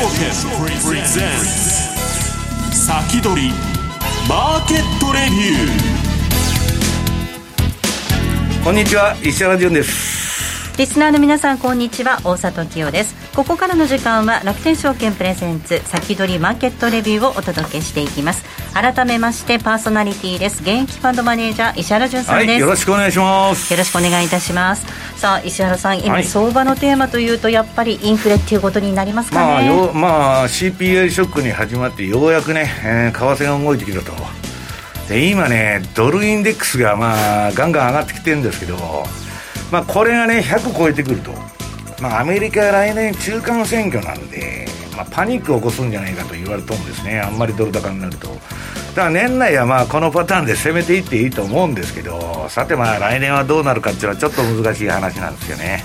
プレゼンツ先取りマーケットレビューこんにちは石原潤ですリスナーの皆さんこんにちは。大里清です。ここからの時間は楽天証券プレゼンツ先取りマーケットレビューをお届けしていきます。改めましてパーソナリティです。現役ファンドマネージャー石原潤さんです、はい、よろしくお願いします。よろしくお願いいたします。さあ石原さん今、はい、相場のテーマというとやっぱりインフレっていうことになりますかね？まあまあ CPI ショックに始まってようやくね、えー、為替が動いてきたと。で今ねドルインデックスがまあガンガン上がってきてるんですけどまあ、これがね100超えてくると、まあ、アメリカ来年中間選挙なんで、まあ、パニックを起こすんじゃないかと言われると思うんですね。あんまりドル高になると。だから年内はまあこのパターンで攻めていっていいと思うんですけどさてまあ来年はどうなるかっていうのはちょっと難しい話なんですよね。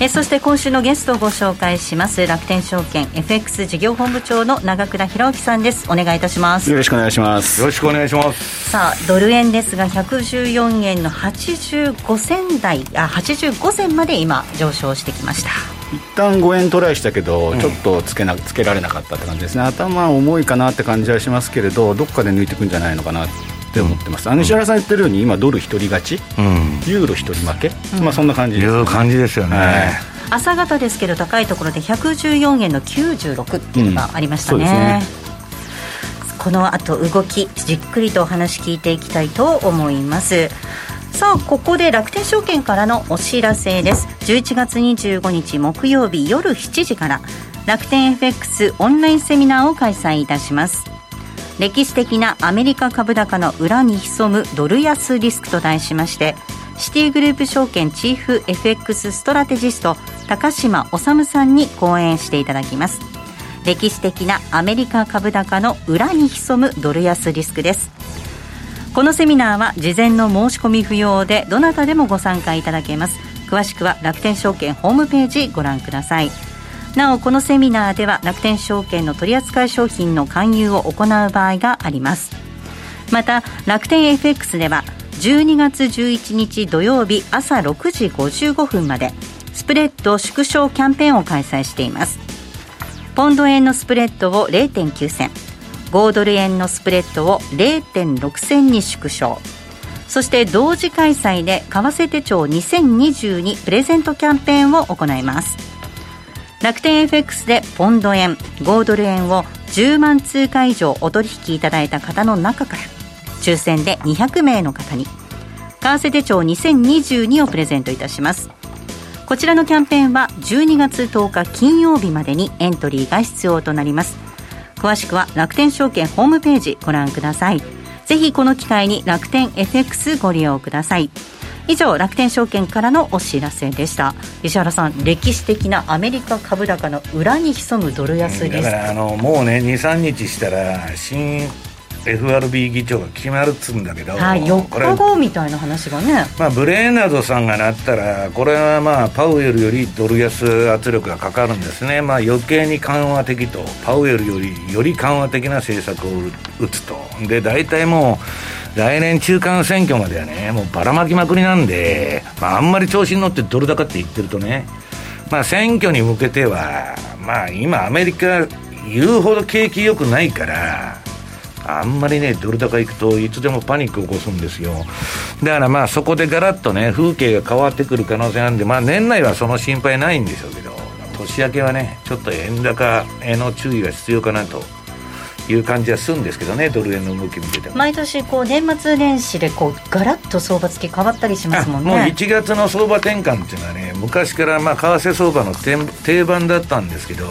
えそして今週のゲストをご紹介します楽天証券 FX 事業本部長の長倉弘之さんです。お願いいたします。よろしくお願いします。よろしくお願いします。さあドル円ですが114円の85銭台あ85銭まで今上昇してきました。一旦5円トライしたけど、ちょっとつけなつけられなかったって感じですね。頭重いかなって感じはしますけれどどっかで抜いていくんじゃないのかなって思ってます、あの石原さん言ってるように今ドル一人勝ち、うん、ユーロ一人負け、うん、まあそんな感じです、いう感じですよね、はい、朝方ですけど高いところで114円の96っていうのがありましたね,、この後動きじっくりとお話聞いていきたいと思います。さあここで楽天証券からのお知らせです。11月25日木曜日夜7時から楽天 FX オンラインセミナーを開催いたします歴史的なアメリカ株高の裏に潜むドル安リスクと題しましてシティグループ証券チーフ FX ストラテジスト高島治さんに講演していただきます。歴史的なアメリカ株高の裏に潜むドル安リスクです。このセミナーは事前の申し込み不要でどなたでもご参加いただけます。詳しくは楽天証券ホームページご覧ください。なおこのセミナーでは楽天証券の取扱い商品の勧誘を行う場合があります。また楽天 FX では12月11日土曜日朝6時55分までスプレッド縮小キャンペーンを開催しています。ポンド円のスプレッドを0.9銭5ドル円のスプレッドを0.6銭に縮小。そして同時開催で為替手帳2022プレゼントキャンペーンを行います。楽天 FX でポンド円5ドル円を10万通貨以上お取引いただいた方の中から抽選で200名の方に為替手帳2022をプレゼントいたします。こちらのキャンペーンは12月10日金曜日までにエントリーが必要となります。詳しくは楽天証券ホームページご覧ください。ぜひこの機会に楽天 FX ご利用ください。以上楽天証券からのお知らせでした。石原さん歴史的なアメリカ株高の裏に潜むドル安です。だからあのもうね23日したら新 FRB 議長が決まるっつうんだけど、はい、4日後みたいな話がね、まあ、ブレーナードさんがなったらこれはまあパウエルよりドル安圧力がかかるんですね、まあ、余計に緩和的とパウエルよりより緩和的な政策を打つと。で大体もう来年中間選挙まではね、もうばらまきまくりなんで、まあ、あんまり調子に乗ってドル高って言ってるとね、まあ、選挙に向けては、まあ、今、アメリカ、言うほど景気良くないから、あんまりね、ドル高行くといつでもパニック起こすんですよ。だからまあそこでガラッとね、風景が変わってくる可能性なんで、まあ年内はその心配ないんでしょうけど、年明けはね、ちょっと円高への注意が必要かなという感じはするんですけどねドル円の動き見てても。毎年こう年末年始でこうガラッと相場付き変わったりしますもんね。もう1月の相場転換っていうのはね昔からまあ為替相場の定番だったんですけど、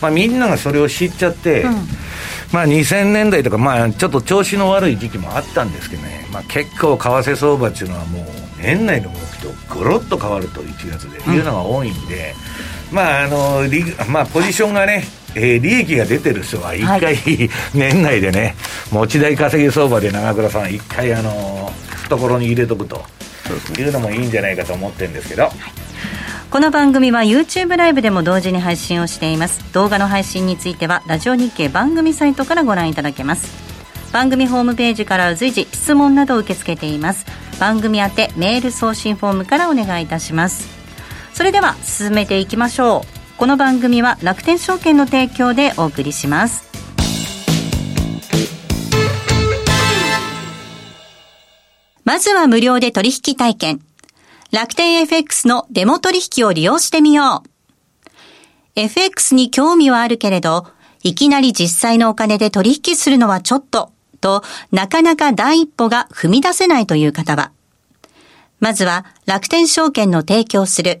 まあ、みんながそれを知っちゃって、うん、まあ、2000年代とか、まあ、ちょっと調子の悪い時期もあったんですけどね、まあ、結構為替相場っていうのはもう年内の動きとゴロッと変わると1月で。いうのが多いんで、うん、まああのまあポジションがねえー、利益が出てる人は一回、はい、年内でね、持ち代稼ぎ相場で長倉さん、一回、あの懐に入れとくというのもいいんじゃないかと思ってるんですけど。この番組は YouTube ライブでも同時に配信をしています。動画の配信についてはラジオ日経番組サイトからご覧いただけます。番組ホームページから随時質問などを受け付けています。番組宛てメール送信フォームからお願いいたします。それでは進めていきましょうこの番組は楽天証券の提供でお送りします。まずは無料で取引体験。楽天 FX のデモ取引を利用してみよう。FX に興味はあるけれどいきなり実際のお金で取引するのはちょっととなかなか第一歩が踏み出せないという方は。まずは楽天証券の提供する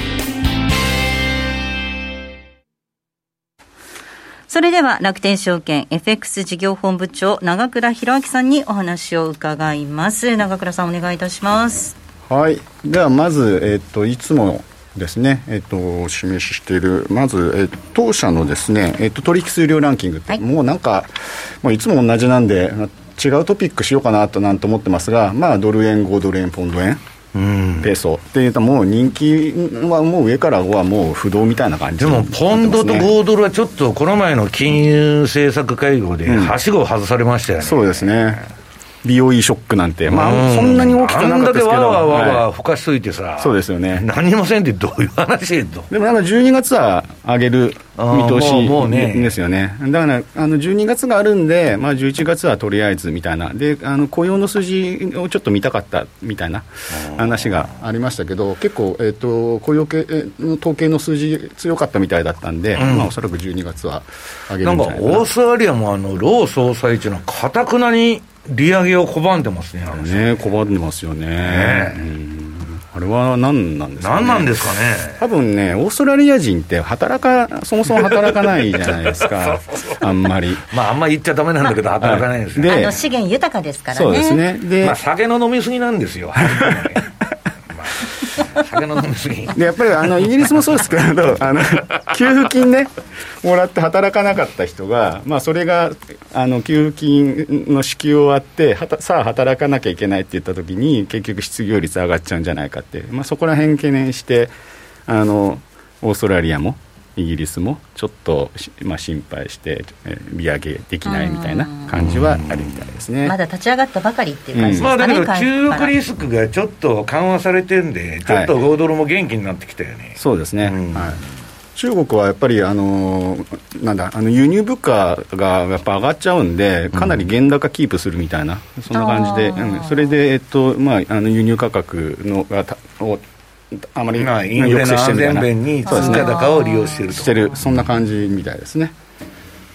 それでは楽天証券 FX 事業本部長長倉弘明さんにお話を伺います。長倉さんお願いいたします。はい。ではまず、えっ、といつもですね、えっと、お示ししている、まず、えっと、当社のですね、えっと、取引数量ランキングって、はい、もうなんか、もういつも同じなんで、違うトピックしようかなとなんて思ってますが、まあ、ドル円、5ドル円、ポンド円、ペソっていうともう人気はもう上からはもう不動みたいな感じでもポンドと5ドルはちょっとこの前の金融政策会合ではしごを外されましたよね、うん、そうですね BOE ショックなんて、まあ、そんなに大きくなかったですけど、あんだけわわわわふかしといてさ、はい、そうですよね。何もせんってどういう話と。でもなんか12月は上げる見通しですよね、だからあの12月があるんで、まあ、11月はとりあえずみたいな、であの雇用の数字をちょっと見たかったみたいな話がありましたけど、結構、えーと、雇用系の統計の数字、強かったみたいだったんで、うん。まあ、おそらく12月は上げるんじゃないかな。なんかオーストラリアもあのロー総裁っていうのは、かたくなに利上げを拒んでますね、ね拒んでますよね。ねあれは何なんですかね。何なんですかね。多分ね、オーストラリア人って働か、そもそも働かないじゃないですか。あんまり。まあ、あんまり言っちゃだめなんだけど、働かないんですよ。で、あの資源豊かですからね。そうですね。で、まあ、酒の飲みすぎなんですよ。でやっぱりあのイギリスもそうですけどあの給付金ねもらって働かなかった人が、まあ、それがあの給付金の支給終わってはたさあ働かなきゃいけないって言った時に結局失業率上がっちゃうんじゃないかって、まあ、そこら辺懸念してあのオーストラリアもイギリスもちょっと、まあ、心配して、えー、利上げできないみたいな感じはあるみたいですね。まだ立ち上がったばかりっていう感じですかね、うん、まあ、だけど中国リスクがちょっと緩和されてるんで、ちょっと5ドルも元気になってきたよね、はい、そうですね、うん、はい。中国はやっぱりあのなんだあの輸入物価がやっぱ上がっちゃうんで、かなり原高キープするみたいな、そんな感じで、うん、それで、えっとまあ、あの輸入価格のがをあまりまあ、インフレの安全弁に通貨高を利用してると。してる。そんな感じみたいですね。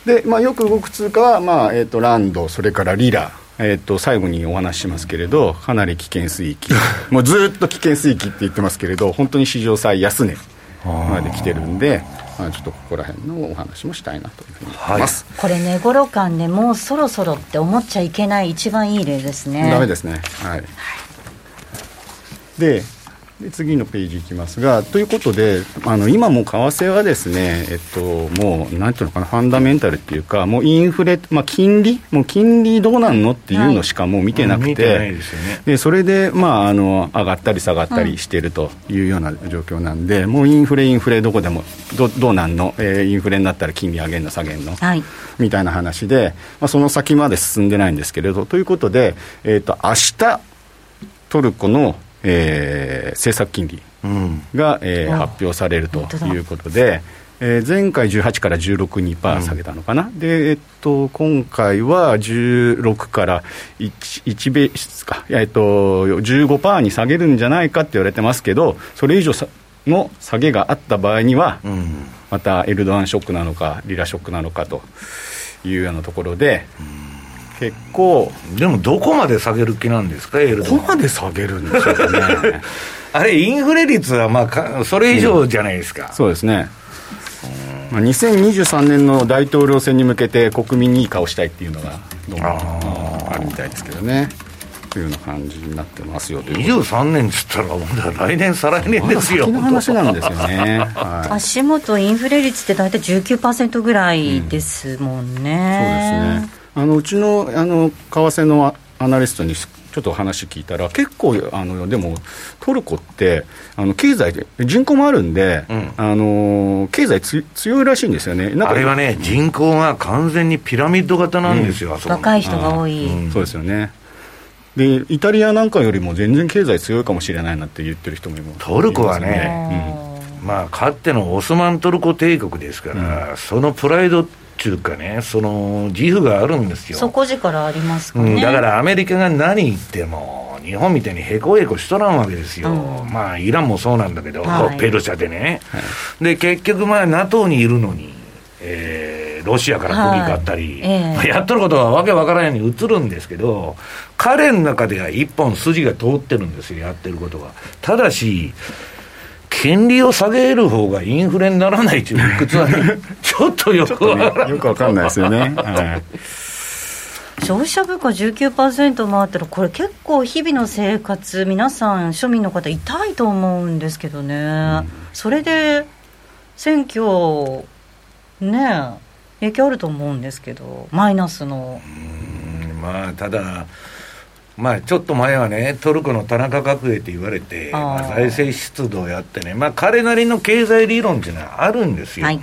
で、まあ、よく動く通貨は、まあえーと、ランドそれからリラ。えーと、最後にお話ししますけれどかなり危険水域。もうずっと危険水域って言ってますけれど本当に史上最安値まで来てるんでまあ、ちょっとここら辺のお話もしたいなというふうに思います、はい、これ寝頃感ねもうそろそろって思っちゃいけない一番いい例ですね。ダメですね。はい、はい、でで次のページいきますが、ということで、あの今も為替はですね、えっと、もう、なんていうのかな、ファンダメンタルっていうか、もうインフレ、まあ、金利、もう金利どうなんのっていうのしかもう見てなくて、でそれで、まあ、あの上がったり下がったりしているというような状況なんで、もうインフレ、インフレ、どこでもどどうなんの、えーインフレになったら金利上げんの、下げんの？はい。みたいな話で、まあ、その先まで進んでないんですけれど、ということで、えー、と明日トルコの、えー政策金利うん。が、えーあ発表されるということで、えー前回18から16にパー下げたのかな、で、えっと、今回は16から1、1ベースか、いやえっと、15パーに下げるんじゃないかって言われてますけど、それ以上さの下げがあった場合には、うん。またエルドアンショックなのか、リラショックなのかというようなところで、結構、でもどこまで下げる気なんですか、エルドアンここまで下げるんでしょうかね。あれ、インフレ率はまあかそれ以上じゃないですか、そうですね。まあ、2023年の大統領選に向けて国民にいい顔したいっていうのがどうもあるみたいですけどね。というような感じになってますよということで23年っつったら、もう来年、再来年ですよ、先の話なんですよね。はい足元インフレ率って大体19%ぐらいですもんね、そうですね。あのうちのあの為替のアナリストにちょっとお話聞いたら、結構あのでもトルコってあの経済で人口もあるんで、うん。あの経済つ強いらしいんですよね。なんかあれはね、人口が完全にピラミッド型なんですよ、あそこ。の若い人が多い、うん。そうですよね。でイタリアなんかよりも全然経済強いかもしれないなって言ってる人もいます。トルコはねいまあ、かつてのオスマントルコ帝国ですから、そのプライドっていうかね、その自負があるんですよ。底力ありますかね、うん、だからアメリカが何言っても、日本みたいにへこへこしとらんわけですよ、うん。まあイランもそうなんだけど、はい。ペルシャでね、で結局、まあ NATO にいるのに、えーロシアから釘買ったり、はいええ。まあやっとることはわけわからんように映るんですけど、彼の中では一本筋が通ってるんですよ、やってることが。ただし、金利を下げる方がインフレにならないという理屈はね、ちょっとよくわからん。よくわかんないですよね。はい消費者物価19%もあったら、これ結構日々の生活、皆さん、庶民の方、痛いと思うんですけどね、それで選挙、ね影響あると思うんですけど、マイナスの。うんまあ、ただ、まあ、ちょっと前はね、トルコの田中角栄って言われて、まあ、財政出動をやってね、まあ、彼なりの経済理論っていうのはあるんですよ。はい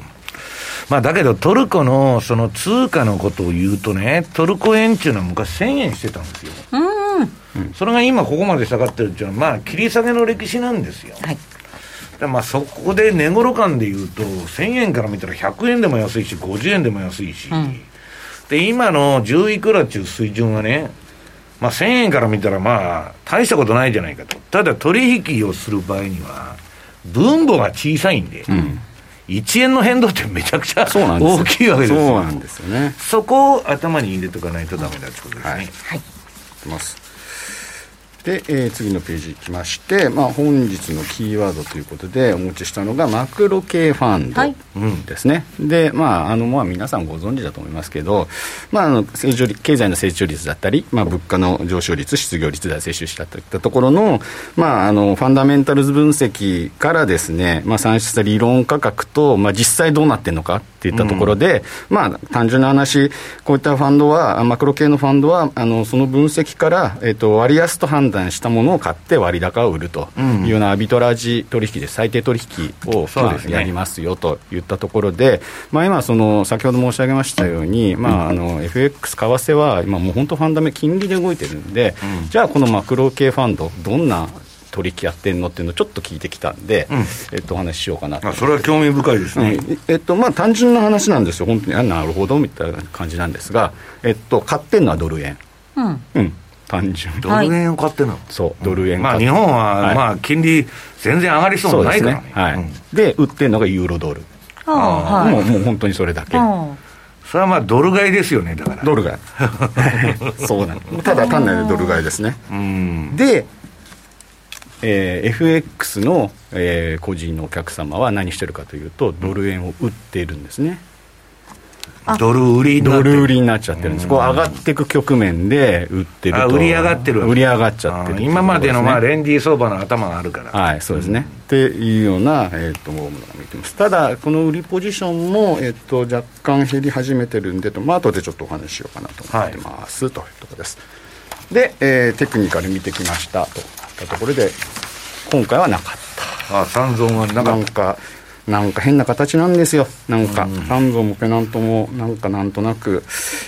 まあ、だけど、トルコのその通貨のことを言うとね、トルコ円っていうのは昔1000円してたんですよ。うんそれが今ここまで下がってるっていうのは、まあ、切り下げの歴史なんですよ。はいでまあ、そこで値頃感で言うと、1000円から見たら100円でも安いし、50円でも安いし、うんで今の10いくらっていう水準はね、まあ、1000円から見たら、まあ、大したことないじゃないかと、ただ取引をする場合には、分母が小さいんで、1円の変動ってめちゃくちゃ大きいわけですよ。そうなんですよね。そこを頭に入れとかないとダメだってことですね。はいはいいきます。で、えー次のページいきまして、まあ、本日のキーワードということでお持ちしたのがマクロ系ファンはい。ドですね、で、まああのまあ、皆さんご存知だと思いますけど、まあ、あの成長率経済の成長率だったり、まあ、物価の上昇率、失業率、財政収支だといったところの,、まあ、あのファンダメンタルズ分析からですね、まあ、算出した理論価格と、まあ、実際どうなってるのかっていったところで、まあ、単純な話、こういったファンドは、マクロ系のファンドは、あのその分析から、えっと割安と判断したものを買って割高を売ると。いうようなアビトラージ取引で最低取引を、まあやりますよといったところで、まあ、今その、先ほど申し上げましたように、まあ、あの FX、為替は今、もう本当、ファンダメ、金利で動いてるんで、じゃあ、このマクロ系ファンド、どんな取引やってんのっていうのをちょっと聞いてきたんで、えっと、お話ししようかなと。あそれは興味深いですね。うんえっとまあ、単純な話なんですよ、本当に、あなるほどみたいな感じなんですが、えっと、買ってんのはドル円、うん。うん、単純、ドル円を買ってるの、そう、ドル円まあ、日本は、はい。まあ、金利全然上がりそうもないからね。はい。うん。で、売ってるのがユーロドル、あもうもう本当にそれだけ。あそれはまあ、ドル買いですよね、だから。ドル買い。そうなん。ですただ単なるドル買いですね。うん。で、えー FX の、えー個人のお客様は何してるかというとドル円を売っているんですねドル売りになドル売りになっちゃってるんです、こう上がっていく局面で売ってる売り上がってる売り上がっちゃってる。あー今までのまあね。レンディー相場の頭があるから、はい、そうですね。っていうような、えっ、と、ものが見てます。ただ、この売りポジションも、えっ、と、若干減り始めてるんでと、まあ、後でちょっとお話ししようかなと思ってます、というところです。で、えーテクニカル見てきました。といったところで、今回はなかった。あ三尊はなかっなんか、なんか変な形なんですよ。なんか、三蔵もペナントも、なんかなんとなく、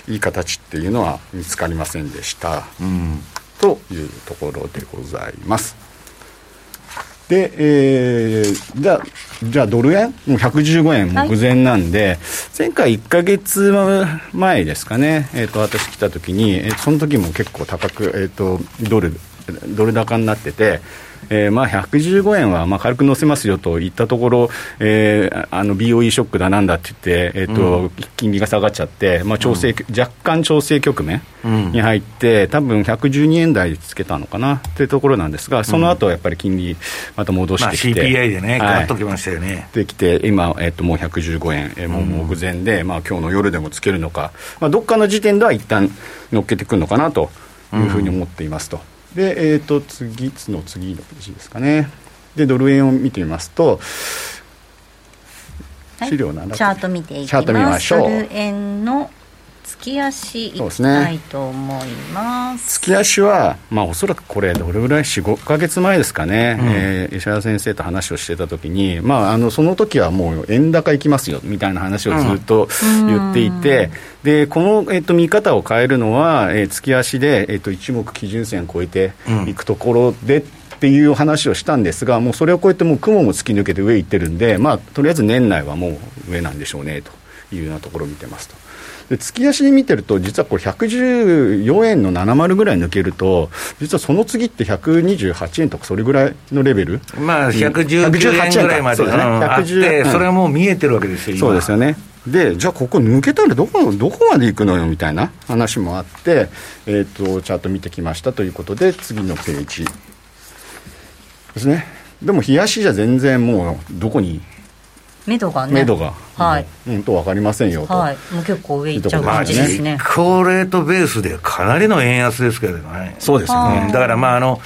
いい形っていうのは見つかりませんでした。た、うん、というところでございます。で、えーじゃあ、じゃあドル円？もう115円目前なんで、前回1か月前ですかね、えー、と私来た時に、えーその時も結構高く、えー、とドル、ドル高になってて、えーまあ、115円はまあ軽く乗せますよと言ったところ、えーあの BOE ショックだなんだって言って、えーと金利が下がっちゃって、まあ、調整、若干調整局面に入って、多分112円台つけたのかなっていうところなんですが、その後やっぱり金利、また戻しまあ、てきて、CPI でね、ときましたよね、できて、今、えっともう115円、えーもう目前で、まあ今日の夜でもつけるのか、まあ、どっかの時点では一旦乗っけてくるのかなというふうに思っていますと。で、えっ、と、次、の次のページですかね。で、ドル円を見てみますと、はい。資料7チャート見ていきまますしょう。ドル円の月足いきたいと思います。月足は、まあ、おそらくこれ、どれぐらい、4、5か月前ですかね、えー石原先生と話をしてたときに、まあ、あのその時はもう円高いきますよみたいな話をずっと言っていて、でこの、えっと見方を変えるのは、えー月足で、えっと一目基準線超えていくところで、っていう話をしたんですが、もうそれを超えて、もう雲も突き抜けて上行ってるんで、まあ、とりあえず年内はもう上なんでしょうねというようなところを見てますと。で月足で見てると、実はこれ、114円の70ぐらい抜けると、実はその次って128円とか、それぐらいのレベル、まあ、119円118ぐらいまで、そうん。あって、110それはもう見えてるわけですよ、今。そうですよね。で、じゃあここ抜けたらどこどこまで行くのよみたいな話もあって、えー、とチャート見てきましたということで、次のページですね。でも、冷やしじゃ全然もう、どこに目処がね。目処が、はい、本当分かりませんよと。はい、もう結構上行っちゃうまあ、感じですね。実行レートベースでかなりの円安ですけどね。そうですよね。うん。だからまああの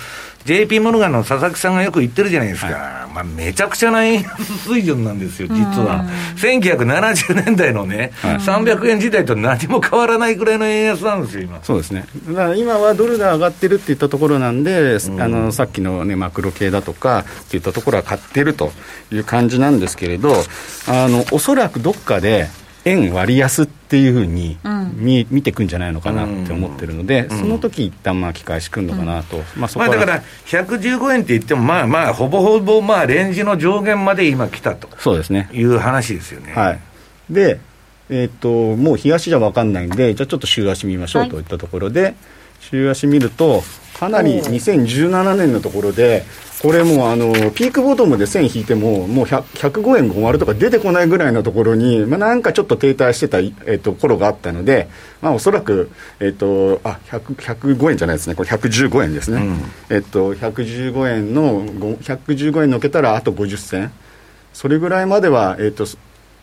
JP モルガンの佐々木さんがよく言ってるじゃないですか、まあ、めちゃくちゃな円安水準なんですよ、実は。1970年代のね、300円時代と何も変わらないぐらいの円安なんですよ、今。そうですね、だから今はドルが上がってるっていったところなんで、あのさっきの、ね、マクロ系だとかっていったところは買ってるという感じなんですけれど、あのおそらくどっかで円割安っていうふうに見,、見てくんじゃないのかなって思ってるので、その時一旦まあ、機会しくんのかなと、まあ、そこは。まあだから、115円って言っても、まあまあ、ほぼほぼまあレンジの上限まで今来たと。そうですね。いう話ですよね。はい、で、えーっともう日足じゃ分かんないんで、じゃあちょっと週足見ましょうはいといったところで、週足見ると、かなり2017年のところで、これもうあのピークボトムで線引いても、もう100 105円50とか出てこないぐらいのところに、まあ、なんかちょっと停滞してた、えーっと頃があったので、まあ、おそらく、えーっとあ100 105円じゃないですね、これ115円ですね、えーっと115円のご115円のけたらあと50銭。それぐらいまでは、えー、と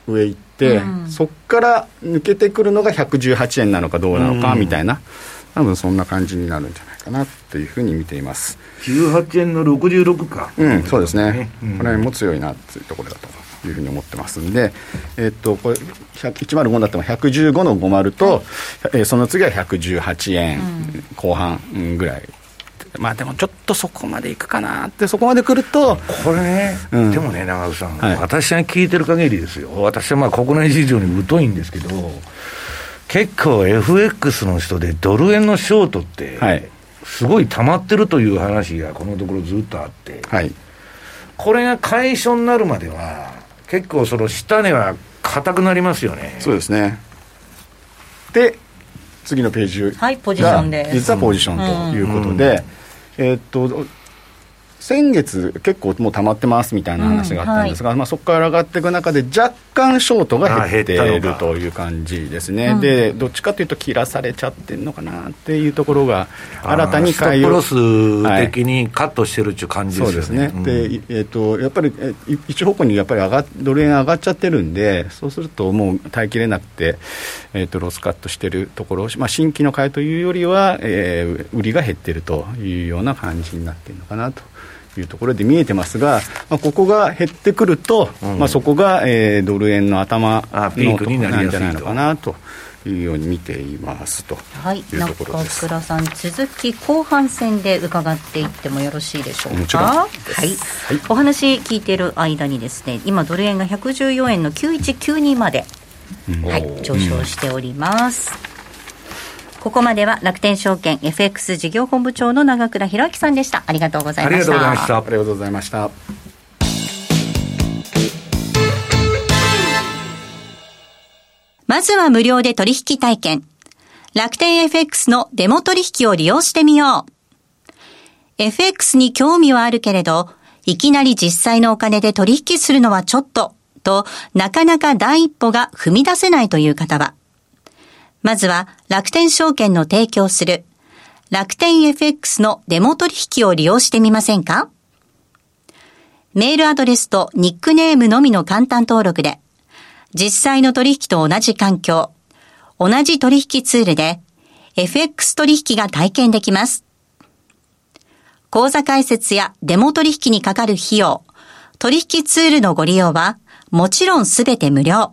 上行って、そこから抜けてくるのが118円なのかどうなのかみたいな、多分そんな感じになるんじゃないかなというふうに見ています。18円の66か。うん、そうですね、うんこれも強いなというところだというふうに思ってますんで、えっと、これ、100 105だっても115の50と、えーその次は118円後半うんぐらい。まあでもちょっとそこまでいくかなって、そこまで来ると、これね、うんでもね、長尾さん、はい私が聞いてる限りですよ、私はまあ国内市場に疎いんですけど、結構 FX の人でドル円のショートって、はい。すごい溜まってるという話がこのところずっとあって、はい、これが解消になるまでは、結構その下値は硬くなりますよね。そうですね。で、次のページはいポジションで実はポジションということで、えーっと、先月、結構もう溜まってますみたいな話があったんですが、うんはい、まあ、そこから上がっていく中で、若干ショートが減っているという感じですね、うん、でどっちかというと、切らされちゃってるのかなっていうところが、新たに買いをストップロス的にカットしてる。っていう感じですね、はい、そうですね、でえーと、やっぱり一方向にやっぱり上がドル円上がっちゃってるんで、そうするともう耐えきれなくて、えーと、ロスカットしてるところ、まあ、新規の買いというよりは、えー、売りが減ってるというような感じになってるのかなと。いうところで見えてますが、まあ、ここが減ってくると、うん、まあ、そこが、えー、ドル円の頭のピークになるんじゃないのかなと。いうように見ていますと。はい。中倉さん続き後半戦で伺っていってもよろしいでしょうか？はい、はい、お話聞いている間にですね今ドル円が114円の9192まで、はい、上昇しております、ここまでは楽天証券 FX 事業本部長の長倉弘明さんでした。ありがとうございました。ありがとうございました。ありがとうございました。まずは無料で取引体験。楽天 FX のデモ取引を利用してみよう。FX に興味はあるけれど、いきなり実際のお金で取引するのはちょっと、と、なかなか第一歩が踏み出せないという方は、まずは楽天証券の提供する楽天 FX のデモ取引を利用してみませんか？メールアドレスとニックネームのみの簡単登録で、実際の取引と同じ環境、同じ取引ツールで FX 取引が体験できます。口座開設やデモ取引にかかる費用、取引ツールのご利用はもちろんすべて無料。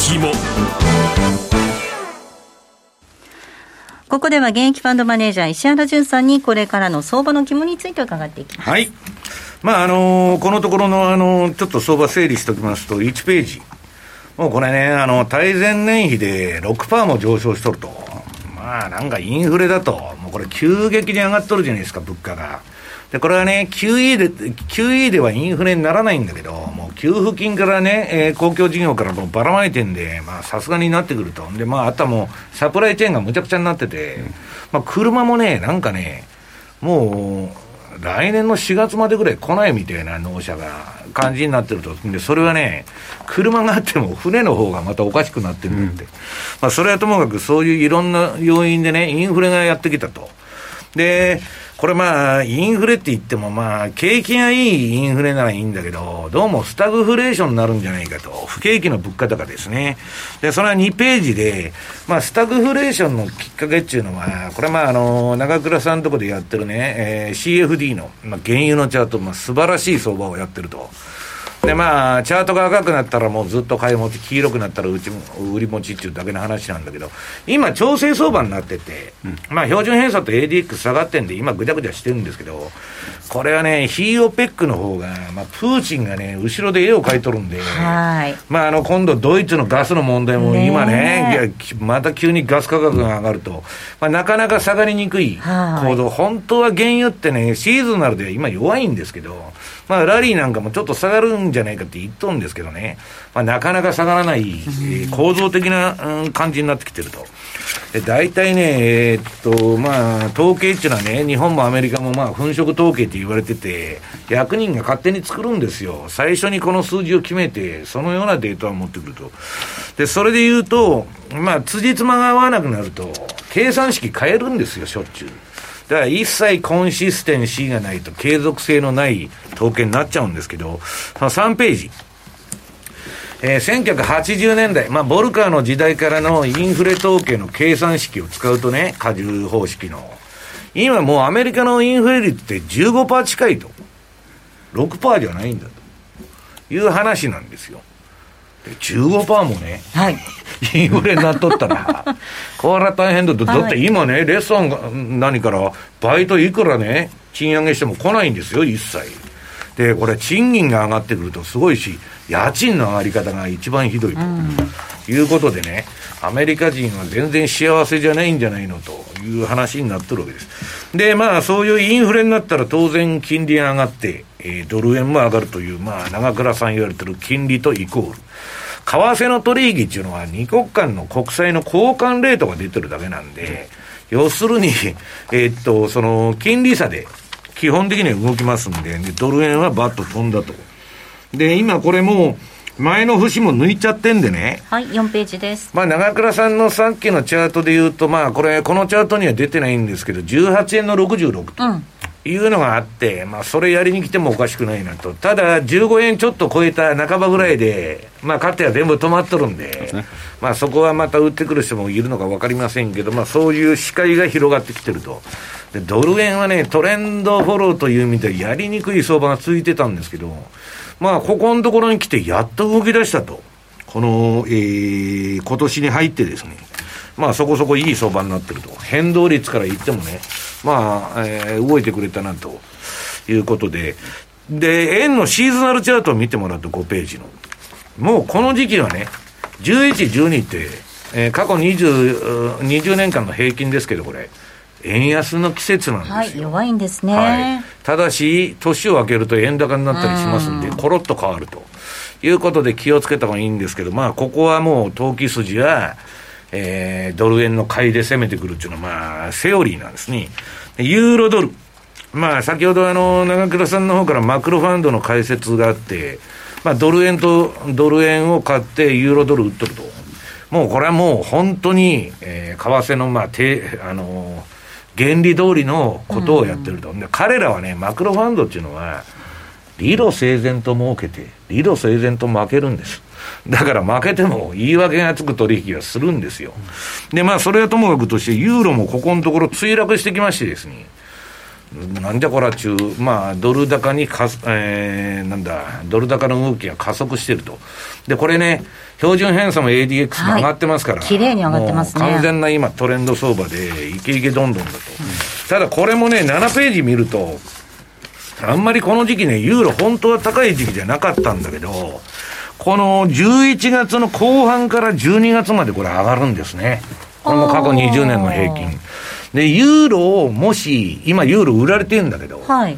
肝ここでは現役ファンドマネージャー石原淳さんにこれからの相場の肝について伺っていきます。はい。まあ、あのー、このところの、あのー、ちょっと相場整理しておきますと、1ページ。もうこれね、あの、対前年比で6%も上昇しとると。まあ、なんかインフレだと、もうこれ急激に上がっとるじゃないですか、物価が。で、これはね、QE で、QE ではインフレにならないんだけど、もう給付金からね、えー、公共事業からもうばらまいてんで、まあさすがになってくると。で、まああとはもうサプライチェーンがむちゃくちゃになってて、まあ車もね、なんかね、もう、来年の4月までぐらい来ないみたいな納車が感じになってると。で、それはね、車があっても船の方がまたおかしくなってるんで。うん、まあそれはともかくそういういろんな要因でね、インフレがやってきたと。で、これまあ、インフレって言ってもまあ、景気がいいインフレならいいんだけど、どうもスタグフレーションになるんじゃないかと。不景気の物価高ですね。で、それは2ページで、まあ、スタグフレーションのきっかけっていうのは、これまあ、あの、長倉さんのとこでやってるね、えー、CFD の、まあ、原油のチャート、まあ、素晴らしい相場をやってると。でまあ、チャートが赤くなったらもうずっと買い持ち、黄色くなったらうちも売り持ちっていうだけの話なんだけど、今、調整相場になってて、うん、まあ、標準偏差と ADX 下がってんで、今、ぐちゃぐちゃしてるんですけど、これはね、ヒーオペックの方が、まあ、プーチンがね、後ろで絵を描いとるんで、まあ、あの今度、ドイツのガスの問題も今ね、また急にガス価格が上がると、まあ、なかなか下がりにくい構造、本当は原油ってね、シーズナルで今弱いんですけど、まあ、ラリーなんかもちょっと下がるんじゃないかって言っとるんですけどね、まあ、なかなか下がらない、えー、構造的な、うん、感じになってきてると。で大体ね、えー、っと、まあ、統計っていうのはね、日本もアメリカもまあ、粉飾統計って言われてて、役人が勝手に作るんですよ。最初にこの数字を決めて、そのようなデータを持ってくると。で、それで言うと、まあ、辻褄が合わなくなると、計算式変えるんですよ、しょっちゅう。だから一切コンシステンシーがないと継続性のない統計になっちゃうんですけど、3ページ。えー、1980年代、まあ、ボルカーの時代からのインフレ統計の計算式を使うとね、荷重方式の。今もうアメリカのインフレ率って15%近いと。6%じゃないんだという話なんですよ。で15%もね、はい、インフレになっとった ら、これは大変だと、だって今ね、レッスンが何から、バイトいくらね、賃上げしても来ないんですよ、一切。で、これ、賃金が上がってくるとすごいし、家賃の上がり方が一番ひどいと、いうことでね、アメリカ人は全然幸せじゃないんじゃないのという話になってるわけです。で、まあ、そういうインフレになったら当然金利が上がって、えードル円も上がるという、まあ、長倉さん言われてる金利とイコール。為替の取引っていうのは二国間の国債の交換レートが出てるだけなんで、要するに、えーっと、その、金利差で基本的には動きますんで、でドル円はバッと飛んだと。で、今これもう、前の節も抜いちゃってんでね、はい、4ページです。まあ、長倉さんのさっきのチャートで言うと、まあ、これ、このチャートには出てないんですけど、18円の66とうん。いうのがあって、まあ、それやりに来てもおかしくないなと。ただ、15円ちょっと超えた半ばぐらいで、まあ、勝手は全部止まっとるんで、まあ、そこはまた売ってくる人もいるのか分かりませんけど、まあ、そういう視界が広がってきてると。で、ドル円はね、トレンドフォローという意味でやりにくい相場が続いてたんですけど、まあ、ここのところに来てやっと動き出したと。この、えー、今年に入ってですね。まあそこそこいい相場になってると。変動率から言ってもね、まあ、えー動いてくれたなということで。で、円のシーズナルチャートを見てもらうと5ページの。もうこの時期はね、11、12って、えー過去20、20年間の平均ですけど、これ、円安の季節なんですよ。はい、弱いんですね。はい、ただし、年を明けると円高になったりしますんで、コロッと変わるということで気をつけた方がいいんですけど、まあ、ここはもう投機筋は、えードル円の買いで攻めてくるっていうのは、まあ、セオリーなんですね。でユーロドル。まあ、先ほどあの、長倉さんの方からマクロファンドの解説があって、まあ、ドル円とドル円を買ってユーロドル売っとると。もうこれはもう本当に、えー為替の、まあ、て、あのー原理通りのことをやってると。で彼らはね、マクロファンドっていうのは、理路整然と儲けて、理路整然と負けるんです。だから負けても言い訳がつく取引はするんですよ。で、まあ、それはともかくとして、ユーロもここのところ墜落してきましてですね、なんじゃこらちゅう、まあ、ドル高にかす、えー、なんだ、ドル高の動きが加速してると。で、これね、標準偏差も ADX も上がってますから、はい綺麗に上がってますね完全な今トレンド相場で、イケイケどんどんだと。ただこれもね、7ページ見ると、あんまりこの時期ね、ユーロ本当は高い時期じゃなかったんだけど、この11月の後半から12月までこれ上がるんですね。これも過去20年の平均。で、ユーロをもし、今ユーロ売られてんだけど、はい。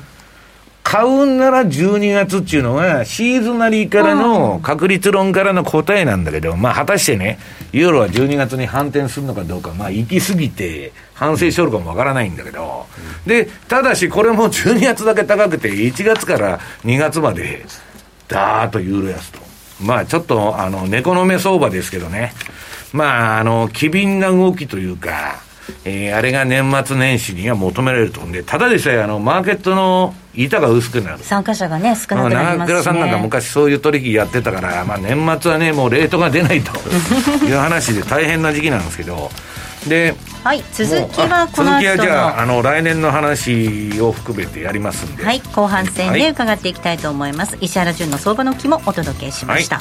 買うんなら12月っていうのが、シーズナリーからの確率論からの答えなんだけど、まあ果たしてね、ユーロは12月に反転するのかどうか、まあ行き過ぎて反省しとるかもわからないんだけど、で、ただしこれも12月だけ高くて、1月から2月まで、ダーッとユーロ安と。まあちょっと、あの、猫の目相場ですけどね。まあ、あの、機敏な動きというか、えーあれが年末年始には求められると思うんで、ただでさえ、あの、マーケットの板が薄くなる。参加者がね、少なくなりますし、ね。長倉さんなんか昔そういう取引やってたから、まあ、年末はね、もうレートが出ないという話で大変な時期なんですけど、で、はい、続きはこの後続きはじゃあ、の。あの、来年の話を含めてやりますんで。はい、後半戦はい。で伺っていきたいと思います、石原潤の相場の木もお届けしました、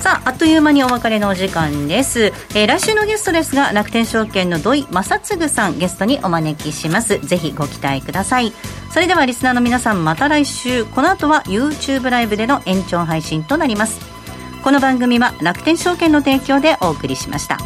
さああっという間にお別れのお時間です、えー来週のゲストですが楽天証券の土井正嗣さんゲストにお招きします。ぜひご期待ください。それではリスナーの皆さんまた来週。この後は YouTube ライブでの延長配信となります。この番組は楽天証券の提供でお送りしました